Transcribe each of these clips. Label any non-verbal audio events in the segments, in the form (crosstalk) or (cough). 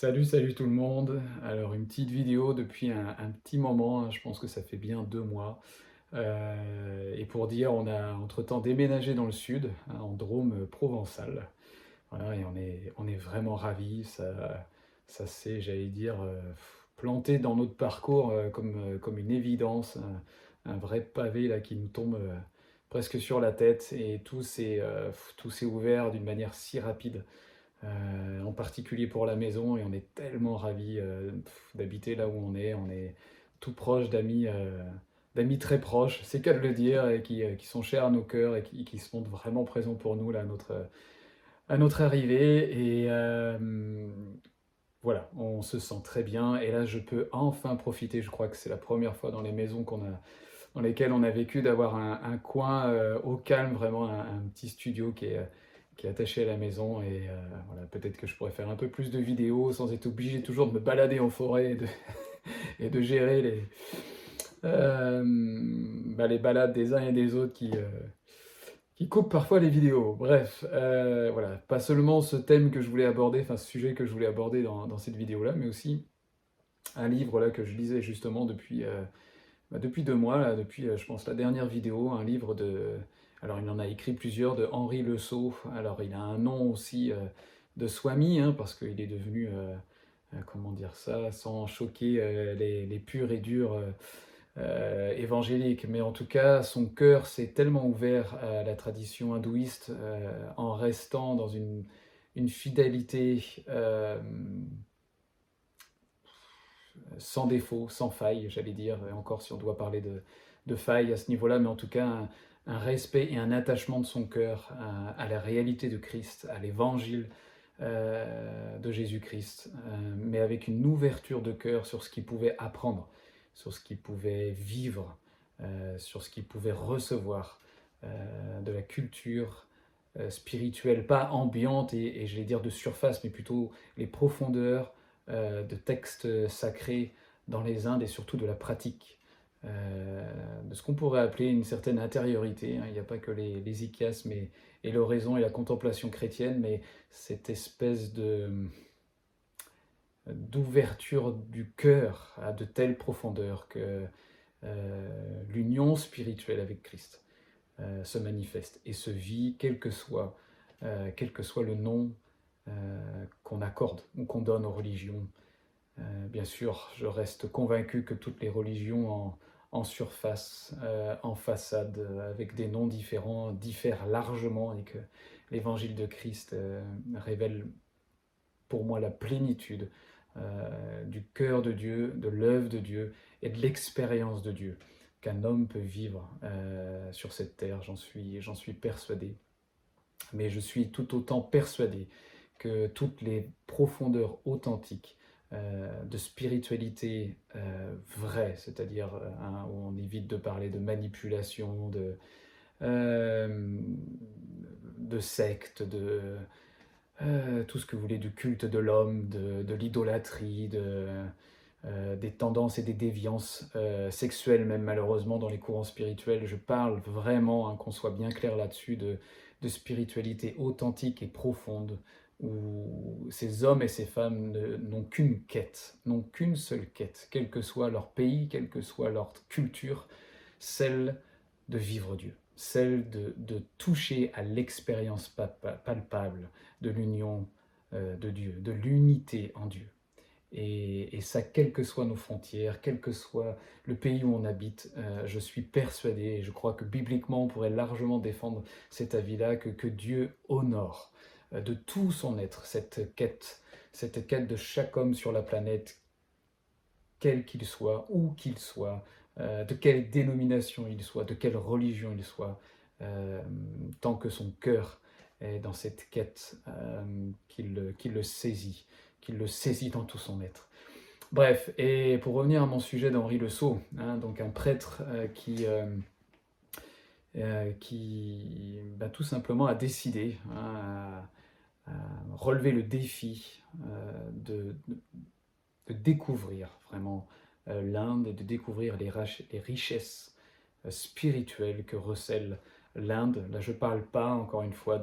Salut, salut tout le monde. Alors une petite vidéo depuis un, petit moment, hein. je pense que ça fait bien deux mois. Euh, et pour dire, on a entre-temps déménagé dans le sud, hein, en Drôme provençal. Voilà, et on est, on est vraiment ravis. Ça, ça s'est, j'allais dire, euh, planté dans notre parcours euh, comme, comme une évidence, un, vrai pavé là qui nous tombe presque sur la tête. Et tout s'est ouvert d'une manière si rapide. Euh, en particulier pour la maison, et on est tellement ravis euh, d'habiter là où on est. On est tout proche d'amis euh, d'amis très proches, c'est qu'à le dire, et qui, sont chers à nos cœurs et qui, qui, montrent vraiment présents pour nous là, à, notre, arrivée. Et voilà, on se sent très bien. Et là, je peux enfin profiter. Je crois que c'est la première fois dans les maisons dans lesquelles on a vécu d'avoir un, coin au calme, vraiment un petit studio qui est qui est attaché à la maison. Et euh, voilà, peut-être que je pourrais faire un peu plus de vidéos sans être obligé toujours de me balader en forêt et de, (laughs) et de gérer les, euh, bah, les balades des uns et des autres qui, euh, qui coupent parfois les vidéos. Bref, voilà, pas seulement ce thème que je voulais aborder, enfin ce sujet que je voulais aborder dans, dans cette vidéo-là, mais aussi un livre là que je lisais justement depuis, bah, depuis deux mois, là, depuis je pense la dernière vidéo, un livre de alors il en a écrit plusieurs de Henri Le Sceau. Alors il a un nom aussi euh, de Swami, hein, parce qu'il est devenu, euh, euh, comment dire ça, sans choquer les, purs et durs évangéliques. Mais en tout cas, son cœur s'est tellement ouvert à la tradition hindouiste en restant dans une, fidélité sans défaut, sans faille, j'allais dire, encore si on doit parler de, de faille à ce niveau-là, mais en tout cas un respect et un attachement de son cœur à, la réalité de Christ, à l'évangile euh, de Jésus-Christ, euh, mais avec une ouverture de cœur sur ce qu'il pouvait apprendre, sur ce qu'il pouvait vivre, euh, sur ce qu'il pouvait recevoir de la culture spirituelle, pas ambiante et, et je vais dire de surface, mais plutôt les profondeurs de textes sacrés dans les Indes et surtout de la pratique euh, de ce qu'on pourrait appeler une certaine intériorité. Hein. Il n'y a pas que les, les et l'oraison et la contemplation chrétienne, mais cette espèce de d'ouverture du cœur à de telles profondeurs que euh, l'union spirituelle avec Christ euh, se manifeste et se vit, quel que soit, quel que soit le nom qu'on accorde ou qu'on donne aux religions. bien sûr, je reste convaincu que toutes les religions en, en surface, euh, en façade, euh, avec des noms différents, diffèrent largement et que l'évangile de Christ euh, révèle pour moi la plénitude du cœur de Dieu, de l'œuvre de Dieu et de l'expérience de Dieu qu'un homme peut vivre sur cette terre, j'en suis, j'en suis persuadé. Mais je suis tout autant persuadé que toutes les profondeurs authentiques euh, de spiritualité euh, vraie, c'est-à-dire euh, hein, où on évite de parler de manipulation, de, de secte, de tout ce que vous voulez, du culte de l'homme, de, l'idolâtrie, de, des tendances et des déviances sexuelles, même malheureusement dans les courants spirituels. Je parle vraiment, hein, qu'on soit bien clair là-dessus, de, de spiritualité authentique et profonde, où ces hommes et ces femmes n'ont qu'une quête, n'ont qu'une seule quête, quel que soit leur pays, quelle que soit leur culture, celle de vivre Dieu, celle de, toucher à l'expérience palpable de l'union euh, de Dieu, de l'unité en Dieu. Et, ça, quelles que soient nos frontières, quel que soit le pays où on habite, euh, je suis persuadé, et je crois que bibliquement on pourrait largement défendre cet avis-là, que, que Dieu honore de tout son être, cette quête, cette quête de chaque homme sur la planète, quel qu'il soit, où qu'il soit, euh, de quelle dénomination il soit, de quelle religion il soit, euh, tant que son cœur est dans cette quête, qu'il le saisit, qu'il le saisit dans tout son être. Bref, et pour revenir à mon sujet d'Henri Le Sceau, hein, donc un prêtre qui euh, qui bah, tout simplement a décidé, hein, relever le défi euh, de, découvrir vraiment euh, l'Inde et de découvrir les, richesses spirituelles que recèle l'Inde. Là, je ne parle pas encore une fois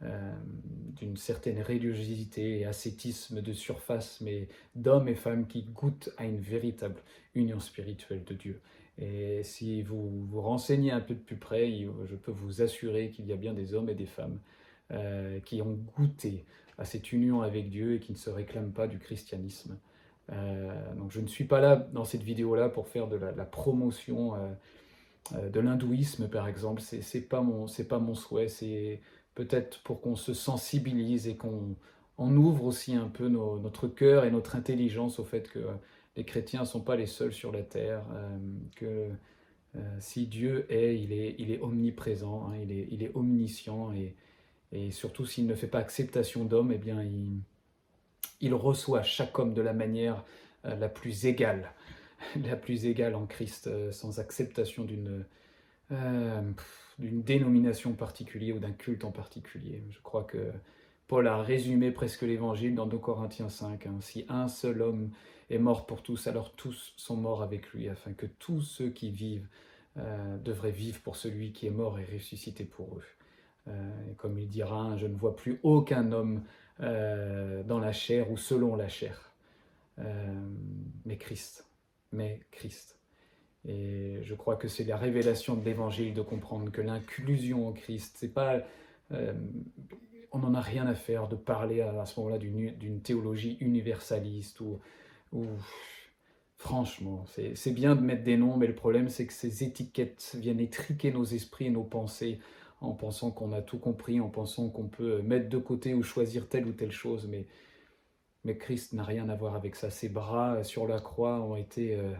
d'une certaine religiosité et ascétisme de surface, mais d'hommes et femmes qui goûtent à une véritable union spirituelle de Dieu. Et si vous vous renseignez un peu de plus près, je peux vous assurer qu'il y a bien des hommes et des femmes euh, qui ont goûté à cette union avec Dieu et qui ne se réclament pas du christianisme. Euh, donc je ne suis pas là dans cette vidéo-là pour faire de la, promotion euh, de l'hindouisme, par exemple. C'est n'est pas, mon, pas mon souhait. C'est peut-être pour qu'on se sensibilise et qu'on ouvre aussi un peu notre cœur et notre intelligence au fait que les chrétiens ne sont pas les seuls sur la terre, que si Dieu est, il est, il est omniprésent, hein, il, est, il est omniscient, et, et surtout s'il ne fait pas acceptation d'homme, eh bien il, reçoit chaque homme de la manière euh, la plus égale, (laughs) la plus égale en Christ, sans acceptation d'une d'une dénomination particulière ou d'un culte en particulier. Je crois que Paul a résumé presque l'évangile dans 2 Corinthiens 5. Hein. Si un seul homme est mort pour tous, alors tous sont morts avec lui, afin que tous ceux qui vivent euh, devraient vivre pour celui qui est mort et ressuscité pour eux. Euh, comme il dira, je ne vois plus aucun homme euh, dans la chair ou selon la chair, mais Christ, mais Christ. Et je crois que c'est la révélation de l'Évangile de comprendre que l'inclusion en Christ, c'est pas on n'en a rien à faire de parler à, ce moment-là d'une théologie universaliste ou, franchement, c'est bien de mettre des noms, mais le problème c'est que ces étiquettes viennent étriquer nos esprits et nos pensées en pensant qu'on a tout compris, en pensant qu'on peut mettre de côté ou choisir telle ou telle chose, mais, mais Christ n'a rien à voir avec ça. Ses bras sur la croix ont été euh,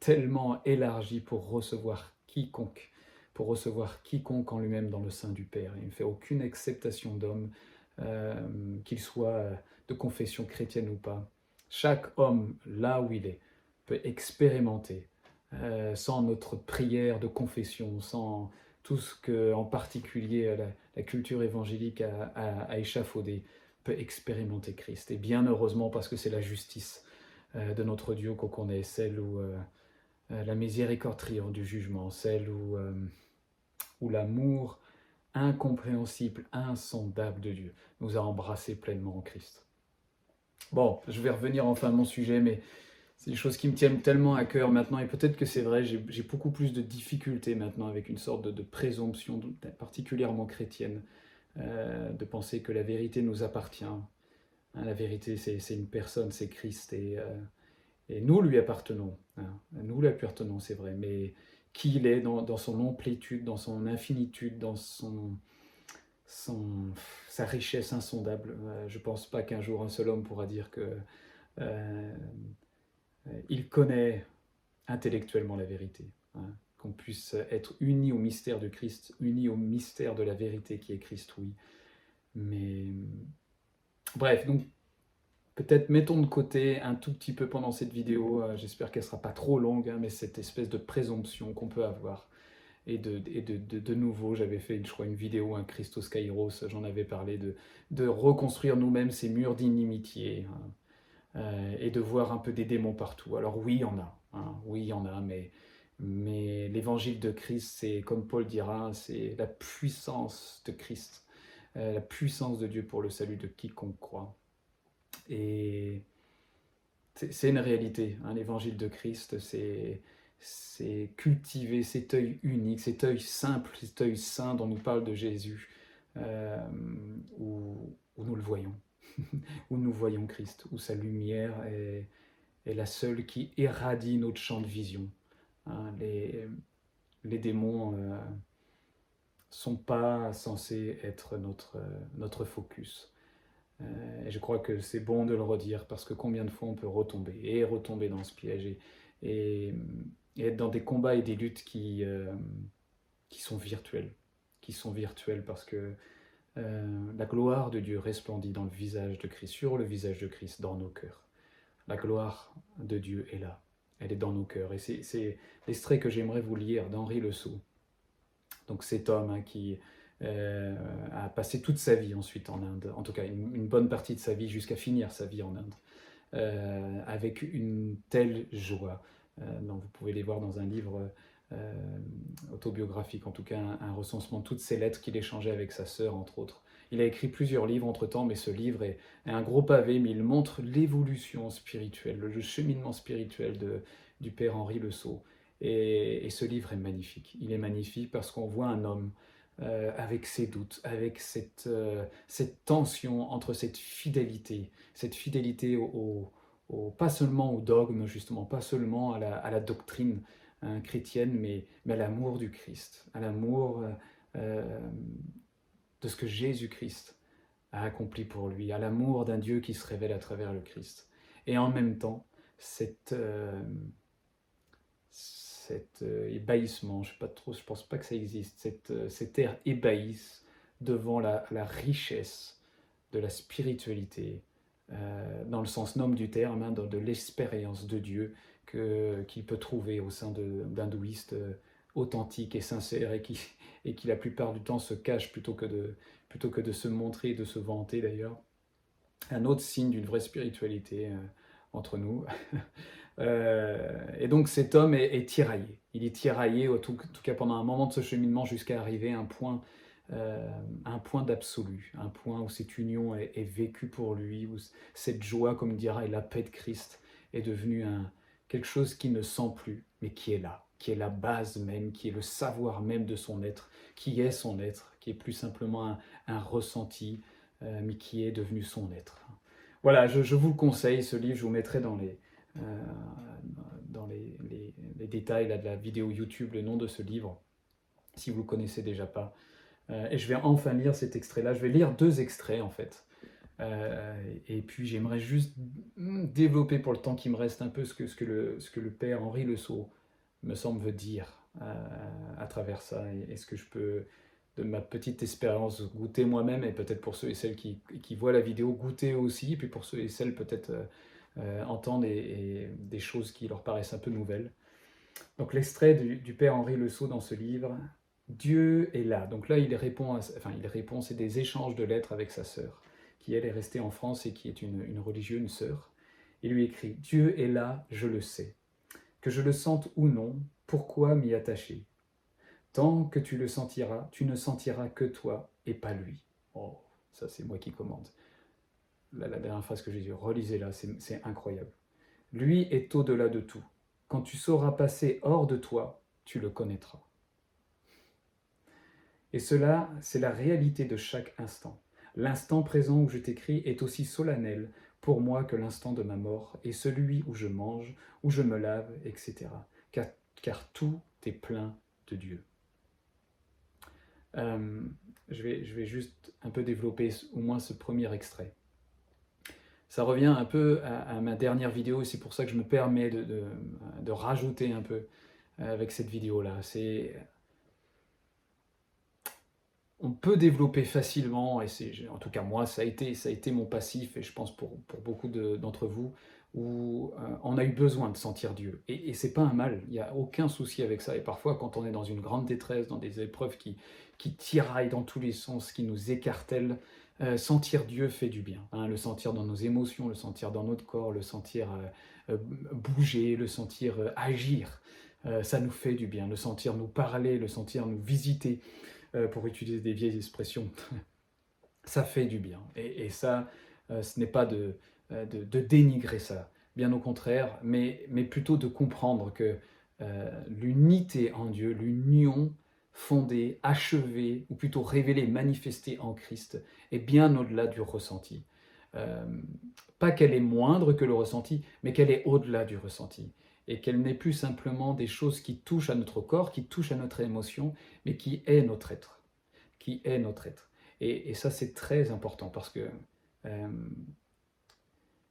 tellement élargis pour recevoir quiconque pour recevoir quiconque en lui-même dans le sein du Père. Il ne fait aucune acceptation d'homme, euh, qu'il soit de confession chrétienne ou pas. Chaque homme, là où il est, peut expérimenter, euh, sans notre prière de confession, sans tout ce que, en particulier, la, culture évangélique a, échafaudé, peut expérimenter Christ. Et bien heureusement, parce que c'est la justice euh, de notre Dieu qu'on connaît, celle où la miséricorde triomphe du jugement, celle où où l'amour incompréhensible, insondable de Dieu nous a embrassés pleinement en Christ. Bon, je vais revenir enfin à mon sujet, mais c'est des choses qui me tiennent tellement à cœur maintenant, et peut-être que c'est vrai, j'ai beaucoup plus de difficultés maintenant avec une sorte de, présomption, particulièrement chrétienne, euh, de penser que la vérité nous appartient. Hein, la vérité, c'est une personne, c'est Christ, et, euh, nous lui appartenons. Hein. nous lui appartenons, c'est vrai, mais qui il est dans, son amplitude, dans son infinitude, dans son, sa richesse insondable. Euh, je ne pense pas qu'un jour un seul homme pourra dire que il connaît intellectuellement la vérité. Hein. qu'on puisse être uni au mystère de Christ, uni au mystère de la vérité qui est Christ, oui. Mais bref, donc Peut-être mettons de côté un tout petit peu pendant cette vidéo, euh, j'espère qu'elle ne sera pas trop longue, hein, mais cette espèce de présomption qu'on peut avoir. Et de, de, de, nouveau, j'avais fait, je crois, une vidéo, un Christos Kairos, j'en avais parlé, de, de reconstruire nous-mêmes ces murs d'inimitié hein, euh, et de voir un peu des démons partout. Alors oui, il y en a, hein, oui, il y en a, mais, mais l'évangile de Christ, c'est, comme Paul dira, c'est la puissance de Christ, euh, la puissance de Dieu pour le salut de quiconque croit. Et c'est une réalité. Hein, L'évangile de Christ, c'est cultiver cet œil unique, cet œil simple, cet œil saint dont nous parle de Jésus, euh, où, nous le voyons, où nous voyons Christ, où sa lumière est, la seule qui érradie notre champ de vision. Hein, les, démons ne euh, sont pas censés être notre, notre focus. Euh, je crois que c'est bon de le redire parce que combien de fois on peut retomber et retomber dans ce piège et, être dans des combats et des luttes qui, euh, qui sont virtuels, qui sont virtuels parce que euh, la gloire de Dieu resplendit dans le visage de Christ, sur le visage de Christ, dans nos cœurs. La gloire de Dieu est là, elle est dans nos cœurs. Et c'est l'extrait que j'aimerais vous lire d'Henri Le Sceau. Donc cet homme hein, qui euh, a passé toute sa vie ensuite en Inde, en tout cas une, bonne partie de sa vie jusqu'à finir sa vie en Inde, euh, avec une telle joie. Euh, vous pouvez les voir dans un livre autobiographique, en tout cas un, recensement de toutes ces lettres qu'il échangeait avec sa sœur, entre autres. Il a écrit plusieurs livres entre-temps, mais ce livre est, un gros pavé, mais il montre l'évolution spirituelle, le cheminement spirituel du père Henri Le Sceau. Et, ce livre est magnifique. Il est magnifique parce qu'on voit un homme euh, avec ses doutes, avec cette, euh, cette tension entre cette fidélité, cette fidélité pas seulement au dogme, justement, pas seulement à la, doctrine hein, chrétienne, mais, mais à l'amour du Christ, à l'amour euh, de ce que Jésus-Christ a accompli pour lui, à l'amour d'un Dieu qui se révèle à travers le Christ. Et en même temps, cet euh, ébahissement, je ne pense pas que ça existe, cette, euh, cet air ébahisse devant la, richesse de la spiritualité, euh, dans le sens noble du terme, hein, de, l'expérience de Dieu qu'il peut trouver au sein d'hindouistes authentiques et sincères et qui, et qui la plupart du temps se cachent plutôt que de, plutôt que de se montrer et de se vanter d'ailleurs. Un autre signe d'une vraie spiritualité entre nous. (laughs) Euh, et donc cet homme est, tiraillé. Il est tiraillé, en tout, cas pendant un moment de ce cheminement, jusqu'à arriver à un point, euh, un point d'absolu, un point où cette union est, vécue pour lui, où cette joie, comme dira, et la paix de Christ est devenue un, quelque chose qui ne sent plus, mais qui est là, qui est la base même, qui est le savoir même de son être, qui est son être, qui est plus simplement un, ressenti, euh, mais qui est devenu son être. Voilà, je, vous le conseille, ce livre, je vous mettrai dans les, euh, dans les, détails de la vidéo YouTube le nom de ce livre, si vous ne le connaissez déjà pas. Euh, et je vais enfin lire cet extrait-là. Je vais lire deux extraits en fait. Euh, et puis j'aimerais juste développer pour le temps qui me reste un peu ce que, le, père Henri Le Sceau me semble veut dire à travers ça et, ce que je peux de ma petite expérience goûter moi-même et peut-être pour ceux et celles qui, voient la vidéo goûter aussi et puis pour ceux et celles peut-être euh, entendent des choses qui leur paraissent un peu nouvelles. Donc l'extrait du, père Henri Le Sceau dans ce livre, Dieu est là. Donc là, il répond, enfin, il répond, c'est des échanges de lettres avec sa sœur, qui elle est restée en France et qui est une, religieuse, une sœur. Il lui écrit Dieu est là, je le sais. Que je le sente ou non, pourquoi m'y attacher? Tant que tu le sentiras, tu ne sentiras que toi et pas lui. Oh, ça c'est moi qui commande la, dernière phrase que j'ai dit, relisez-la, c'est incroyable. Lui est au-delà de tout. Quand tu sauras passer hors de toi, tu le connaîtras. Et cela, c'est la réalité de chaque instant. L'instant présent où je t'écris est aussi solennel pour moi que l'instant de ma mort, et celui où je mange, où je me lave, etc. Car, tout est plein de Dieu. Euh, je, vais, juste un peu développer au moins ce premier extrait ça revient un peu à, ma dernière vidéo et c'est pour ça que je me permets de, rajouter un peu euh, avec cette vidéo-là. C'est on peut développer facilement, et c'est en tout cas moi, ça a été, ça a été mon passif, et je pense pour, beaucoup d'entre vous, où euh, on a eu besoin de sentir Dieu. Et, et c'est pas un mal, il n'y a aucun souci avec ça. Et parfois, quand on est dans une grande détresse, dans des épreuves qui, qui tiraillent dans tous les sens, qui nous écartèlent, euh, sentir Dieu fait du bien. Hein, le sentir dans nos émotions, le sentir dans notre corps, le sentir euh, bouger, le sentir agir, ça nous fait du bien. Le sentir nous parler, le sentir nous visiter, pour utiliser des vieilles expressions, (laughs) ça fait du bien. Et, ça, ce n'est pas de, de, dénigrer ça, bien au contraire, mais, plutôt de comprendre que l'unité en Dieu, l'union fondée, achevée, ou plutôt révélée, manifestée en Christ, est bien au-delà du ressenti. Euh, pas qu'elle est moindre que le ressenti, mais qu'elle est au-delà du ressenti. Et qu'elle n'est plus simplement des choses qui touchent à notre corps, qui touchent à notre émotion, mais qui est notre être. Qui est notre être. Et, ça, c'est très important parce que euh,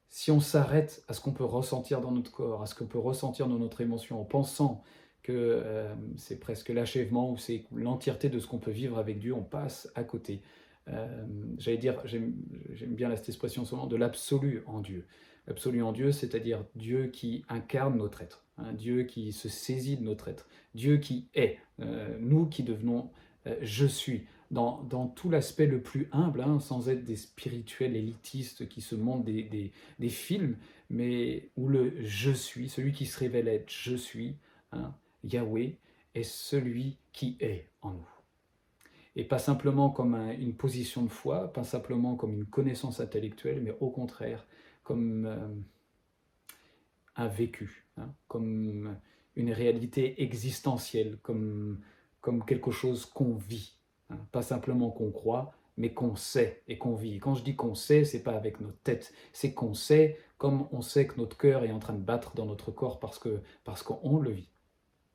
si on s'arrête à ce qu'on peut ressentir dans notre corps, à ce qu'on peut ressentir dans notre émotion, en pensant que euh, c'est presque l'achèvement ou c'est l'entièreté de ce qu'on peut vivre avec Dieu, on passe à côté. Euh, j'allais dire, j'aime bien cette expression souvent, de l'absolu en Dieu. L'absolu en Dieu, c'est-à-dire Dieu qui incarne notre être, hein, Dieu qui se saisit de notre être, Dieu qui est, euh, nous qui devenons je suis, dans, dans tout l'aspect le plus humble, hein, sans être des spirituels élitistes qui se montrent des, des, des, films, mais où le je suis, celui qui se révèle être je suis, hein, Yahweh est celui qui est en nous. Et pas simplement comme une position de foi, pas simplement comme une connaissance intellectuelle, mais au contraire comme euh, un vécu, hein, comme une réalité existentielle, comme, comme quelque chose qu'on vit. Hein. pas simplement qu'on croit, mais qu'on sait et qu'on vit. quand je dis qu'on sait, c'est pas avec notre tête, c'est qu'on sait comme on sait que notre cœur est en train de battre dans notre corps parce que parce qu'on le vit.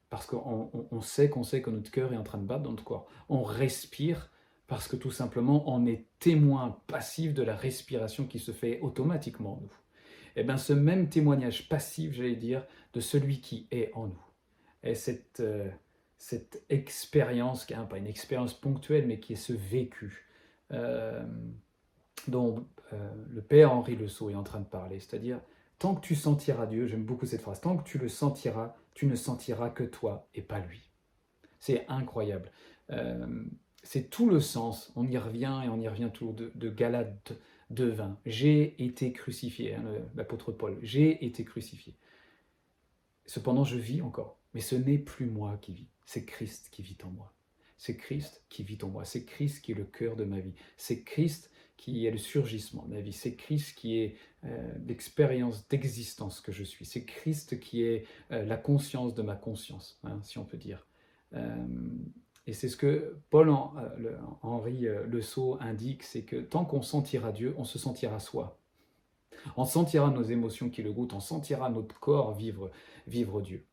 Parce qu'on on, sait qu'on sait que notre cœur est en train de battre dans notre corps. On respire parce que tout simplement on est témoin passif de la respiration qui se fait automatiquement en nous. Et eh bien ce même témoignage passif, j'allais dire, de celui qui est en nous. Et cette, euh, cette expérience, pas une expérience ponctuelle, mais qui est ce vécu, euh, dont euh, le père Henri Le Sceau est en train de parler, c'est-à-dire tant que tu sentiras Dieu, j'aime beaucoup cette phrase, tant que tu le sentiras, tu ne sentiras que toi et pas lui. C'est incroyable. C'est tout le sens, on y revient et on y revient tout de, de Galate 2.20. J'ai été crucifié, hein, l'apôtre Paul, j'ai été crucifié. Cependant, je vis encore, mais ce n'est plus moi qui vis, c'est Christ qui vit en moi. C'est Christ qui vit en moi. C'est Christ qui est le cœur de ma vie. C'est Christ qui est le surgissement de ma vie. C'est Christ qui est euh, l'expérience d'existence que je suis. C'est Christ qui est euh, la conscience de ma conscience, hein, si on peut dire. Euh, et c'est ce que Paul Henri Le Sceau indique, c'est que tant qu'on sentira Dieu, on se sentira soi. On sentira nos émotions qui le goûtent, on sentira notre corps vivre, vivre Dieu.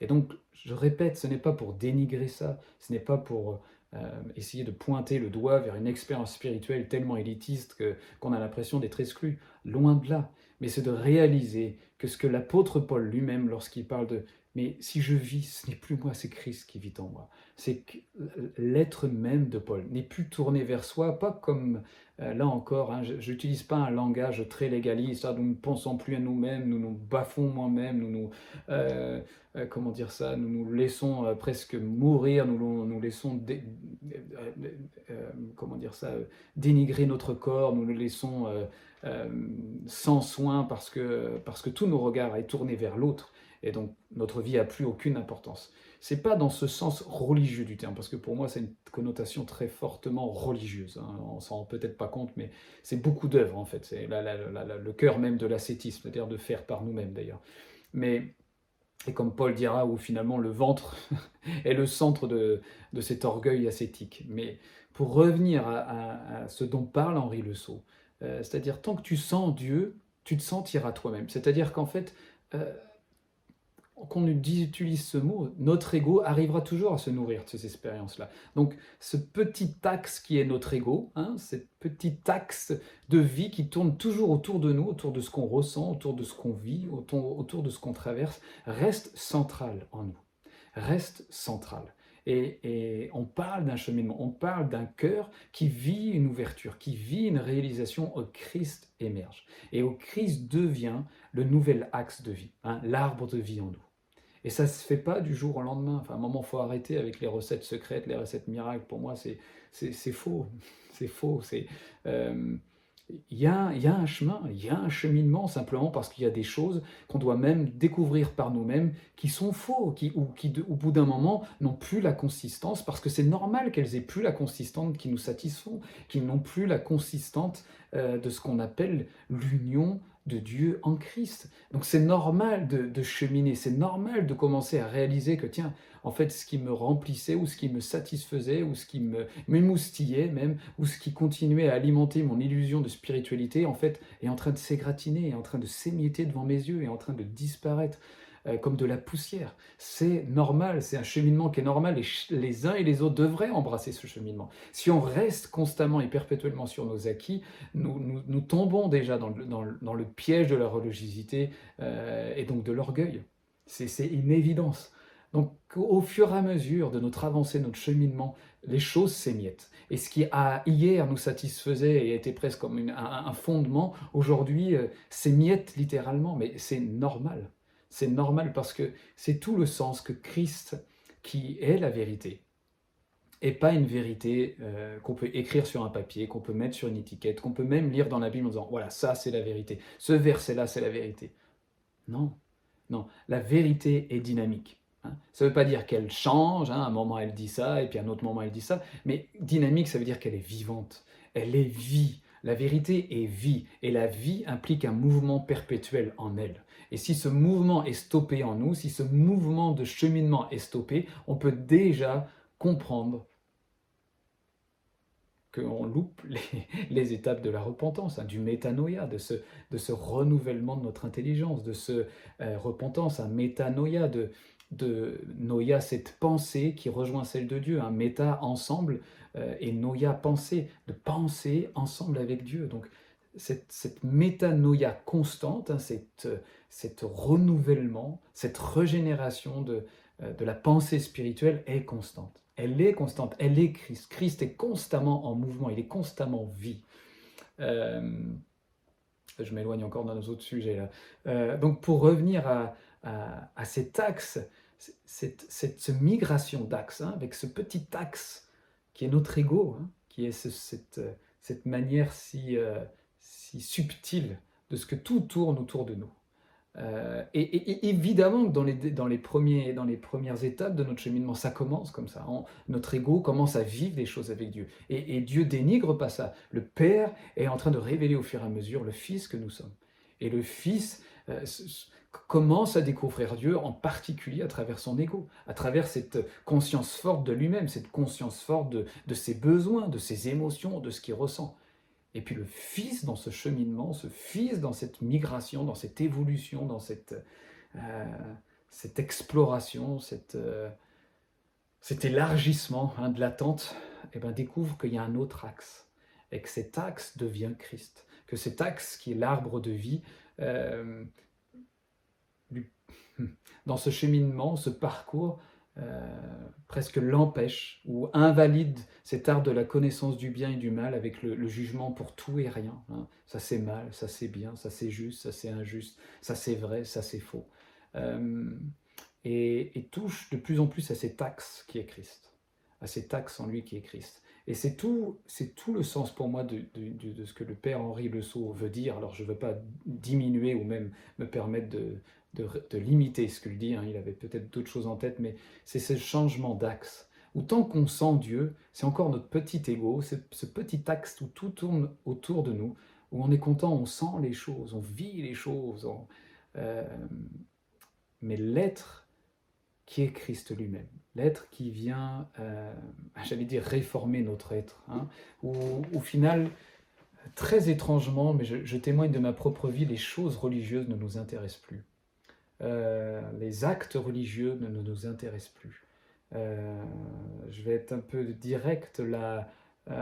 Et donc, je répète, ce n'est pas pour dénigrer ça, ce n'est pas pour euh, essayer de pointer le doigt vers une expérience spirituelle tellement élitiste qu'on a l'impression d'être exclu. Loin de là. Mais c'est de réaliser que ce que l'apôtre Paul lui-même, lorsqu'il parle de mais si je vis, ce n'est plus moi, c'est Christ qui vit en moi. C'est que l'être même de Paul n'est plus tourné vers soi, pas comme, euh, là encore, hein, je n'utilise pas un langage très légaliste, nous ne pensons plus à nous-mêmes, nous nous baffons moi-même, nous nous, euh, euh, comment dire ça, nous nous laissons presque mourir, nous nous laissons, comment dire ça, dénigrer notre corps, nous nous laissons sans soin parce que, parce que tout nos regards est tourné vers l'autre et donc notre vie a plus aucune importance. C'est pas dans ce sens religieux du terme, parce que pour moi c'est une connotation très fortement religieuse. Hein. On s'en rend peut-être pas compte, mais c'est beaucoup d'œuvres en fait. C'est le cœur même de l'ascétisme, c'est-à-dire de faire par nous-mêmes d'ailleurs. Mais et comme Paul dira, où finalement le ventre (laughs) est le centre de, cet orgueil ascétique. Mais pour revenir à, ce dont parle Henri Le euh, c'est-à-dire tant que tu sens Dieu, tu te sentiras toi-même. C'est-à-dire qu'en fait, euh, qu'on utilise ce mot, notre ego arrivera toujours à se nourrir de ces expériences-là. Donc ce petit axe qui est notre ego, hein, cette petite axe de vie qui tourne toujours autour de nous, autour de ce qu'on ressent, autour de ce qu'on vit, autour, de ce qu'on traverse, reste central en nous, reste central. Et, et, on parle d'un cheminement, on parle d'un cœur qui vit une ouverture, qui vit une réalisation au Christ émerge. Et au Christ devient le nouvel axe de vie, hein, l'arbre de vie en nous. Et ça ne se fait pas du jour au lendemain. Enfin, à un moment, il faut arrêter avec les recettes secrètes, les recettes miracles. Pour moi, c'est (laughs) faux. C'est faux. Euh, il y, a, y, a, un chemin, il y a un cheminement simplement parce qu'il y a des choses qu'on doit même découvrir par nous-mêmes qui sont faux, qui, ou qui au bout d'un moment n'ont plus la consistance parce que c'est normal qu'elles aient plus la consistance qui nous satisfont, qu'ils n'ont plus la consistance euh, de ce qu'on appelle l'union de Dieu en Christ. Donc c'est normal de, cheminer, c'est normal de commencer à réaliser que tiens, en fait, ce qui me remplissait ou ce qui me satisfaisait ou ce qui me m'émoustillait même ou ce qui continuait à alimenter mon illusion de spiritualité, en fait, est en train de s'égratiner, est en train de s'émietter devant mes yeux, est en train de disparaître. Euh, comme de la poussière. C'est normal, c'est un cheminement qui est normal et les uns et les autres devraient embrasser ce cheminement. Si on reste constamment et perpétuellement sur nos acquis, nous, tombons déjà dans le, piège de la religiosité euh, et donc de l'orgueil. C'est une évidence. Donc au fur et à mesure de notre avancée, notre cheminement, les choses s'émiettent. Et ce qui a, hier nous satisfaisait et était presque comme un, fondement, aujourd'hui euh, s'émiette littéralement, mais c'est normal. C'est normal parce que c'est tout le sens que Christ, qui est la vérité, et pas une vérité euh, qu'on peut écrire sur un papier, qu'on peut mettre sur une étiquette, qu'on peut même lire dans la Bible en disant voilà, ça c'est la vérité, ce verset-là c'est la vérité. Non, non, la vérité est dynamique. Hein. Ça ne veut pas dire qu'elle change, hein, un moment elle dit ça, et puis un autre moment elle dit ça, mais dynamique, ça veut dire qu'elle est vivante, elle est vie. La vérité est vie, et la vie implique un mouvement perpétuel en elle. Et si ce mouvement est stoppé en nous, si ce mouvement de cheminement est stoppé, on peut déjà comprendre qu'on loupe (laughs) les, étapes de la repentance, hein, du métanoïa, de ce, renouvellement de notre intelligence, de ce euh, repentance, un métanoïa, de, de noia, cette pensée qui rejoint celle de Dieu, un méta ensemble, euh, et noia pensée, de penser ensemble avec Dieu. Donc cette, cette métanoïa constante, hein, cette, cette renouvellement, cette régénération de, euh, de la pensée spirituelle est constante. Elle est constante, elle est Christ. Christ est constamment en mouvement, il est constamment vie. Euh, je m'éloigne encore dans nos autres sujets là. donc pour revenir à, à, cet axe, cette, cette, migration d'axe, hein, avec ce petit axe qui est notre ego, hein, qui est cette, cette, manière si, euh, si subtile de ce que tout tourne autour de nous. Euh, et, évidemment que dans les, dans, les premiers, dans les premières étapes de notre cheminement, ça commence comme ça. notre ego commence à vivre des choses avec Dieu. Et, et Dieu dénigre pas ça. Le Père est en train de révéler au fur et à mesure le Fils que nous sommes. Et le Fils euh, commence à découvrir Dieu, en particulier à travers son ego, à travers cette conscience forte de lui-même, cette conscience forte de, ses besoins, de ses émotions, de ce qu'il ressent. Et puis le Fils dans ce cheminement, ce Fils dans cette migration, dans cette évolution, dans cette, euh, exploration, euh, cet élargissement hein, de l'attente, eh ben, découvre qu'il y a un autre axe, et que cet axe devient Christ, que cet axe qui est l'arbre de vie, euh, (laughs) dans ce cheminement, ce parcours, euh, presque l'empêche ou invalide cet art de la connaissance du bien et du mal avec le, jugement pour tout et rien. Hein. Ça c'est mal, ça c'est bien, ça c'est juste, ça c'est injuste, ça c'est vrai, ça c'est faux. Euh, et, touche de plus en plus à cet axe qui est Christ, à cet axe en lui qui est Christ. Et c'est tout, c'est tout le sens pour moi de, ce que le Père Henri Le Sceau veut dire. Alors je ne veux pas diminuer ou même me permettre de, de, limiter ce qu'il dit, hein. il avait peut-être d'autres choses en tête, mais c'est ce changement d'axe. Où tant qu'on sent Dieu, c'est encore notre petit ego, ce petit axe où tout tourne autour de nous, où on est content, on sent les choses, on vit les choses. Euh, mais l'être qui est Christ lui-même, l'être qui vient, euh, j'allais dire, réformer notre être, hein, au final, très étrangement, mais je, témoigne de ma propre vie, les choses religieuses ne nous intéressent plus. Euh, les actes religieux ne, nous intéressent plus. Euh, je vais être un peu direct là. (laughs)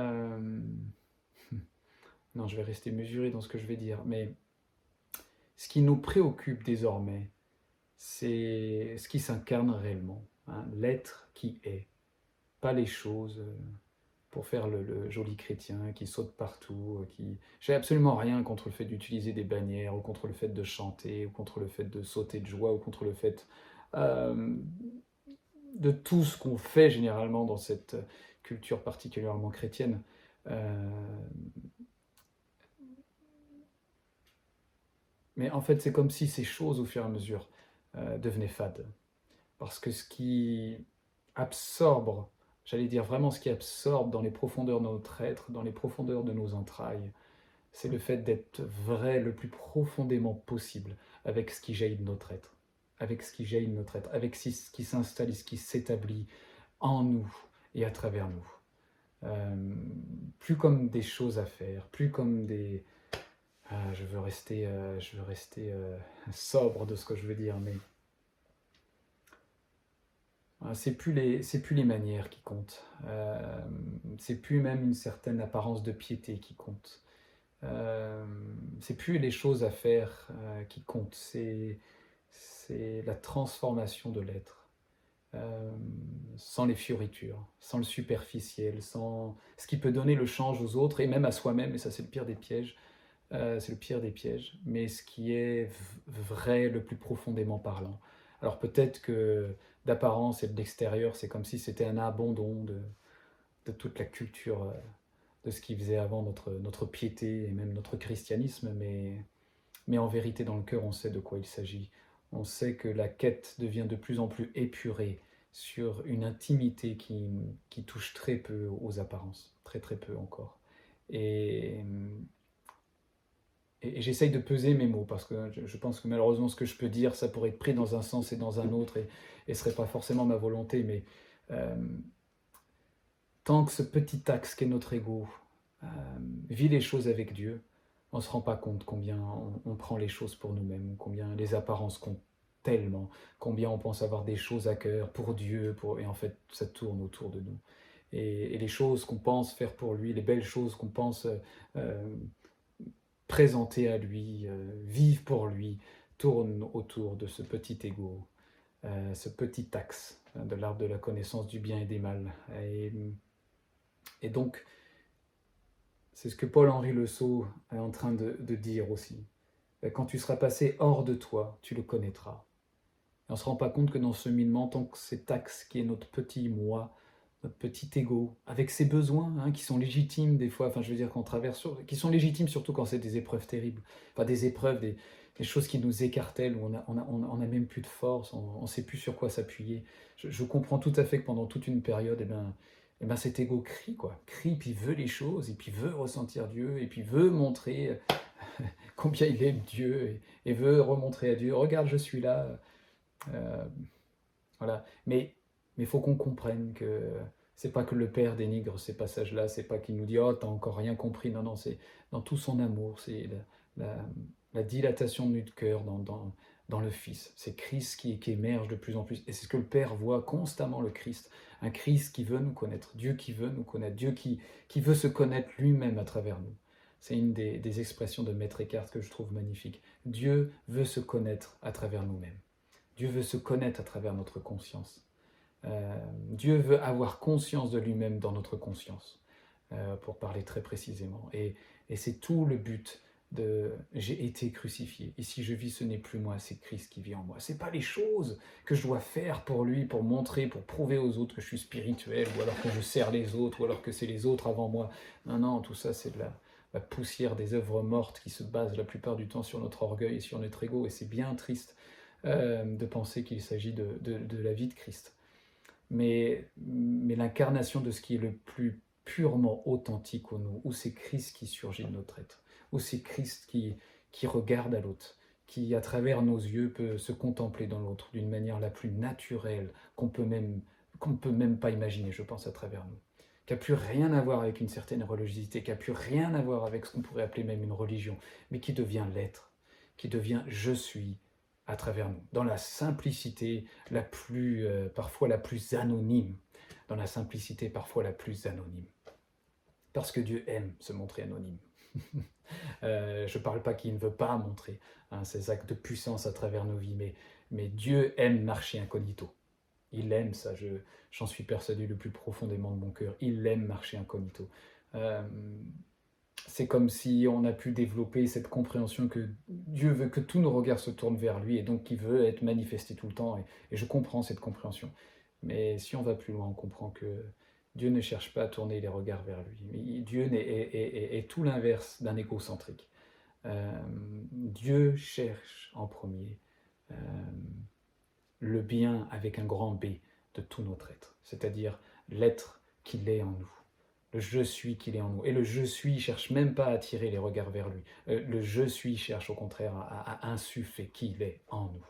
Non, je vais rester mesuré dans ce que je vais dire, mais ce qui nous préoccupe désormais, c'est ce qui s'incarne réellement, hein, l'être qui est, pas les choses pour faire le, joli chrétien qui saute partout, euh, qui... J'ai absolument rien contre le fait d'utiliser des bannières, ou contre le fait de chanter, ou contre le fait de sauter de joie, ou contre le fait euh, de tout ce qu'on fait généralement dans cette culture particulièrement chrétienne. Euh, mais en fait, c'est comme si ces choses, au fur et à mesure, devenaient fades. Parce que ce qui absorbe j'allais dire vraiment ce qui absorbe dans les profondeurs de notre être, dans les profondeurs de nos entrailles, c'est le fait d'être vrai le plus profondément possible avec ce qui jaillit de notre être, avec ce qui jaillit de notre être, avec ce qui s'installe et ce qui s'établit en nous et à travers nous. Euh, plus comme des choses à faire, plus comme des... Ah, je veux rester, euh, je veux rester euh, sobre de ce que je veux dire, mais c'est plus les c'est plus les manières qui comptent. Euh, c'est plus même une certaine apparence de piété qui compte. Euh, c'est plus les choses à faire euh, qui comptent. C'est c'est la transformation de l'être. Euh, sans les fioritures, sans le superficiel, sans ce qui peut donner le change aux autres et même à soi-même, et ça c'est le pire des pièges, c'est le pire des pièges, mais ce qui est vrai le plus profondément parlant. Alors peut-être que d'apparence et de l'extérieur, c'est comme si c'était un abandon de, toute la culture, euh, de ce qui faisait avant notre, piété et même notre christianisme, mais, mais en vérité, dans le cœur, on sait de quoi il s'agit. on sait que la quête devient de plus en plus épurée sur une intimité qui, qui touche très peu aux apparences, très très peu encore. Et, et, j'essaye de peser mes mots parce que je, pense que malheureusement ce que je peux dire, ça pourrait être pris dans un sens et dans un autre et ne serait pas forcément ma volonté, mais euh, tant que ce petit axe qu'est notre ego euh, vit les choses avec Dieu, on ne se rend pas compte combien on, prend les choses pour nous-mêmes, combien les apparences comptent tellement, combien on pense avoir des choses à cœur pour Dieu, pour, et en fait ça tourne autour de nous. Et, les choses qu'on pense faire pour lui, les belles choses qu'on pense euh, présenter à lui, euh, pour lui, tournent autour de ce petit ego, euh, ce petit axe hein, de l'arbre de la connaissance du bien et des mal. Et, et donc, c'est ce que Paul-Henri Le Sceau est en train de, dire aussi. Quand tu seras passé hors de toi, tu le connaîtras. On ne se rend pas compte que dans ce cheminement, tant que cet axe qui est notre petit moi, notre petit ego, avec ses besoins hein, qui sont légitimes des fois, enfin je veux dire qu'on traverse, qui sont légitimes surtout quand c'est des épreuves terribles, enfin des épreuves, des, choses qui nous écartèlent, où on n'a a, on a même plus de force, on ne sait plus sur quoi s'appuyer. Je, comprends tout à fait que pendant toute une période, eh ben, eh ben cet ego crie, quoi. Crie, puis veut les choses, et puis veut ressentir Dieu, et puis veut montrer euh, (laughs) combien il aime Dieu, et, veut remontrer à Dieu, regarde, je suis là. Euh, voilà. Mais il faut qu'on comprenne que c'est pas que le Père dénigre ces passages-là, c'est pas qu'il nous dit Oh, t'as encore rien compris. Non, non, c'est dans tout son amour, c'est la, dilatation de notre cœur dans, dans, le Fils. C'est Christ qui, émerge de plus en plus. Et c'est ce que le Père voit constamment, le Christ un Christ qui veut nous connaître, Dieu qui veut nous connaître, Dieu qui, qui veut se connaître lui-même à travers nous. C'est une des, expressions de Maître Eckhart que je trouve magnifique. Dieu veut se connaître à travers nous-mêmes. Dieu veut se connaître à travers notre conscience. Euh, Dieu veut avoir conscience de lui-même dans notre conscience, euh, pour parler très précisément. Et, c'est tout le but de j'ai été crucifié. Et si je vis, ce n'est plus moi, c'est Christ qui vit en moi. C'est pas les choses que je dois faire pour lui, pour montrer, pour prouver aux autres que je suis spirituel, ou alors que je sers les autres, ou alors que c'est les autres avant moi. Non, non, tout ça, c'est de la, poussière des œuvres mortes qui se basent la plupart du temps sur notre orgueil et sur notre ego. Et c'est bien triste euh, de penser qu'il s'agit de, la vie de Christ. Mais, l'incarnation de ce qui est le plus purement authentique en nous, où c'est Christ qui surgit de notre être ou c'est Christ qui, regarde à l'autre, qui à travers nos yeux peut se contempler dans l'autre d'une manière la plus naturelle qu'on peut même qu'on ne peut même pas imaginer, je pense, à travers nous, qui a plus rien à voir avec une certaine religiosité, qui a plus rien à voir avec ce qu'on pourrait appeler même une religion, mais qui devient l'être, qui devient je suis à travers nous, dans la simplicité la plus, euh, parfois la plus anonyme, dans la simplicité parfois la plus anonyme, parce que Dieu aime se montrer anonyme. (laughs) Euh, je ne parle pas qu'il ne veut pas montrer hein, ses actes de puissance à travers nos vies, mais, Dieu aime marcher incognito. Il aime ça, j'en suis persuadé le plus profondément de mon cœur. Il aime marcher incognito. Euh, c'est comme si on a pu développer cette compréhension que Dieu veut que tous nos regards se tournent vers lui et donc qu'il veut être manifesté tout le temps. et je comprends cette compréhension. Mais si on va plus loin, on comprend que Dieu ne cherche pas à tourner les regards vers lui. Dieu est, tout l'inverse d'un égocentrique. Euh, Dieu cherche en premier euh, le bien avec un grand B de tout notre être, c'est-à-dire l'être qu'il est en nous, le je suis qu'il est en nous. Et le je suis cherche même pas à attirer les regards vers lui. Euh, le je suis cherche au contraire à, insuffler qu'il est en nous.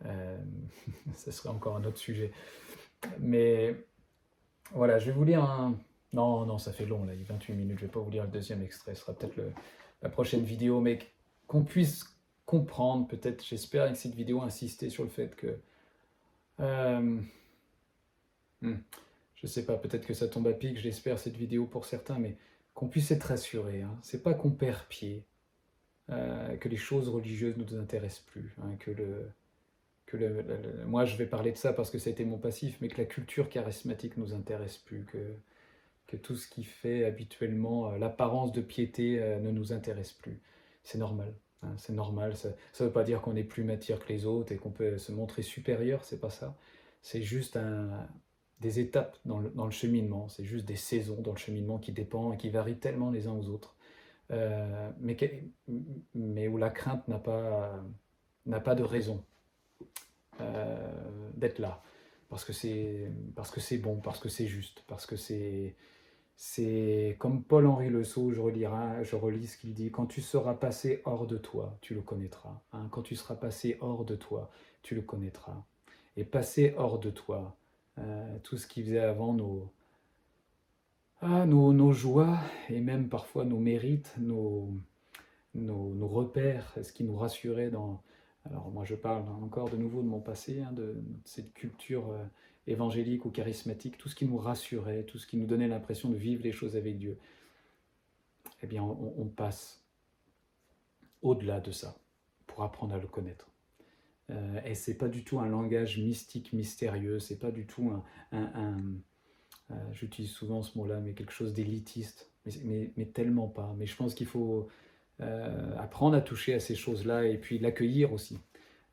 (laughs) ce serait encore un autre sujet. Mais voilà, je vais vous lire un... Non, non, ça fait long, là, il y a 28 minutes, je ne vais pas vous lire le deuxième extrait, ce sera peut-être la prochaine vidéo, mais qu'on puisse comprendre, peut-être, j'espère, avec cette vidéo, insister sur le fait que... Euh... Hmm, je sais pas, peut-être que ça tombe à pic, j'espère, cette vidéo pour certains, mais qu'on puisse être rassuré. Hein. C'est pas qu'on perd pied, euh, que les choses religieuses ne nous intéressent plus, hein, que le que moi je vais parler de ça parce que c'était mon passif, mais que la culture charismatique nous intéresse plus, que, que tout ce qui fait habituellement euh, l'apparence de piété euh, ne nous intéresse plus. C'est normal, hein, c'est normal. Ça ne veut pas dire qu'on est plus matière que les autres et qu'on peut se montrer supérieur, c'est pas ça. C'est juste un, des étapes dans le, cheminement, c'est juste des saisons dans le cheminement qui dépendent et qui varient tellement les uns aux autres, euh, mais, mais où la crainte n'a pas, n'a pas de raison d'être là, parce que c'est parce que c'est bon, parce que c'est juste, parce que c'est c'est comme Paul-Henri Le Sceau, je, relirai, je relis ce qu'il dit, quand tu seras passé hors de toi, tu le connaîtras. Hein. quand tu seras passé hors de toi, tu le connaîtras. Et passer hors de toi, euh, tout ce qui faisait avant nos, ah, nos, nos, joies et même parfois nos mérites, nos, nos, repères, ce qui nous rassurait dans... Alors moi je parle encore de nouveau de mon passé, hein, de, cette culture... Euh, évangélique ou charismatique, tout ce qui nous rassurait, tout ce qui nous donnait l'impression de vivre les choses avec Dieu, eh bien, on, passe au-delà de ça pour apprendre à le connaître. Euh, et c'est pas du tout un langage mystique, mystérieux, c'est pas du tout un, euh, j'utilise souvent ce mot-là, mais quelque chose d'élitiste, mais, tellement pas. Mais je pense qu'il faut euh, apprendre à toucher à ces choses-là et puis l'accueillir aussi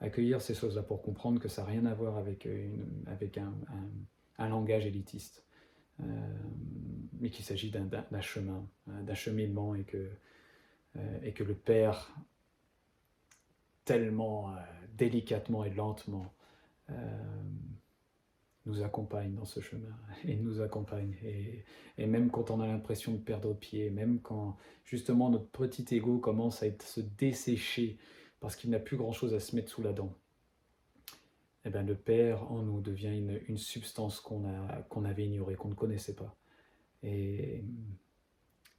accueillir ces choses-là pour comprendre que ça n'a rien à voir avec, une, avec un, un, langage élitiste, euh, mais qu'il s'agit d'un chemin, d'un cheminement et que, et que le Père, tellement délicatement et lentement, nous accompagne dans ce chemin (laughs) et nous accompagne. Et, même quand on a l'impression de perdre pied, même quand justement notre petit ego commence à se dessécher parce qu'il n'a plus grand-chose à se mettre sous la dent. Eh bien, le Père en nous devient une, substance qu'on avait ignorée, qu'on ne connaissait pas. Et,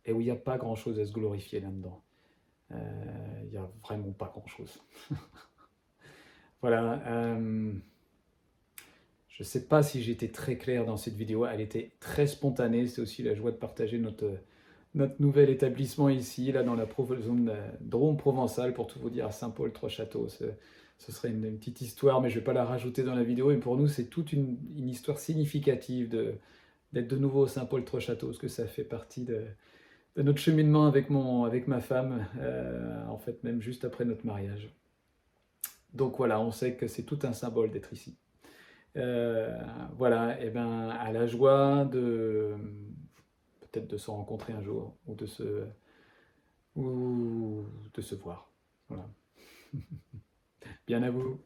et où il n'y a pas grand-chose à se glorifier là-dedans. Euh, il n'y a vraiment pas grand-chose. (laughs) voilà. Euh, je ne sais pas si j'étais très clair dans cette vidéo. Elle était très spontanée. C'est aussi la joie de partager notre notre nouvel établissement ici, là dans la zone de Drôme provençale, pour tout vous dire, à Saint-Paul-Trois-Châteaux. Ce, serait une, petite histoire, mais je ne vais pas la rajouter dans la vidéo. Et pour nous, c'est toute une, histoire significative d'être de, nouveau au Saint-Paul-Trois-Châteaux, parce que ça fait partie de, notre cheminement avec, mon, avec ma femme, euh, en fait, même juste après notre mariage. Donc voilà, on sait que c'est tout un symbole d'être ici. Euh, voilà, et ben à la joie de de se rencontrer un jour ou de se, ou de se voir. Voilà. (laughs) Bien à vous.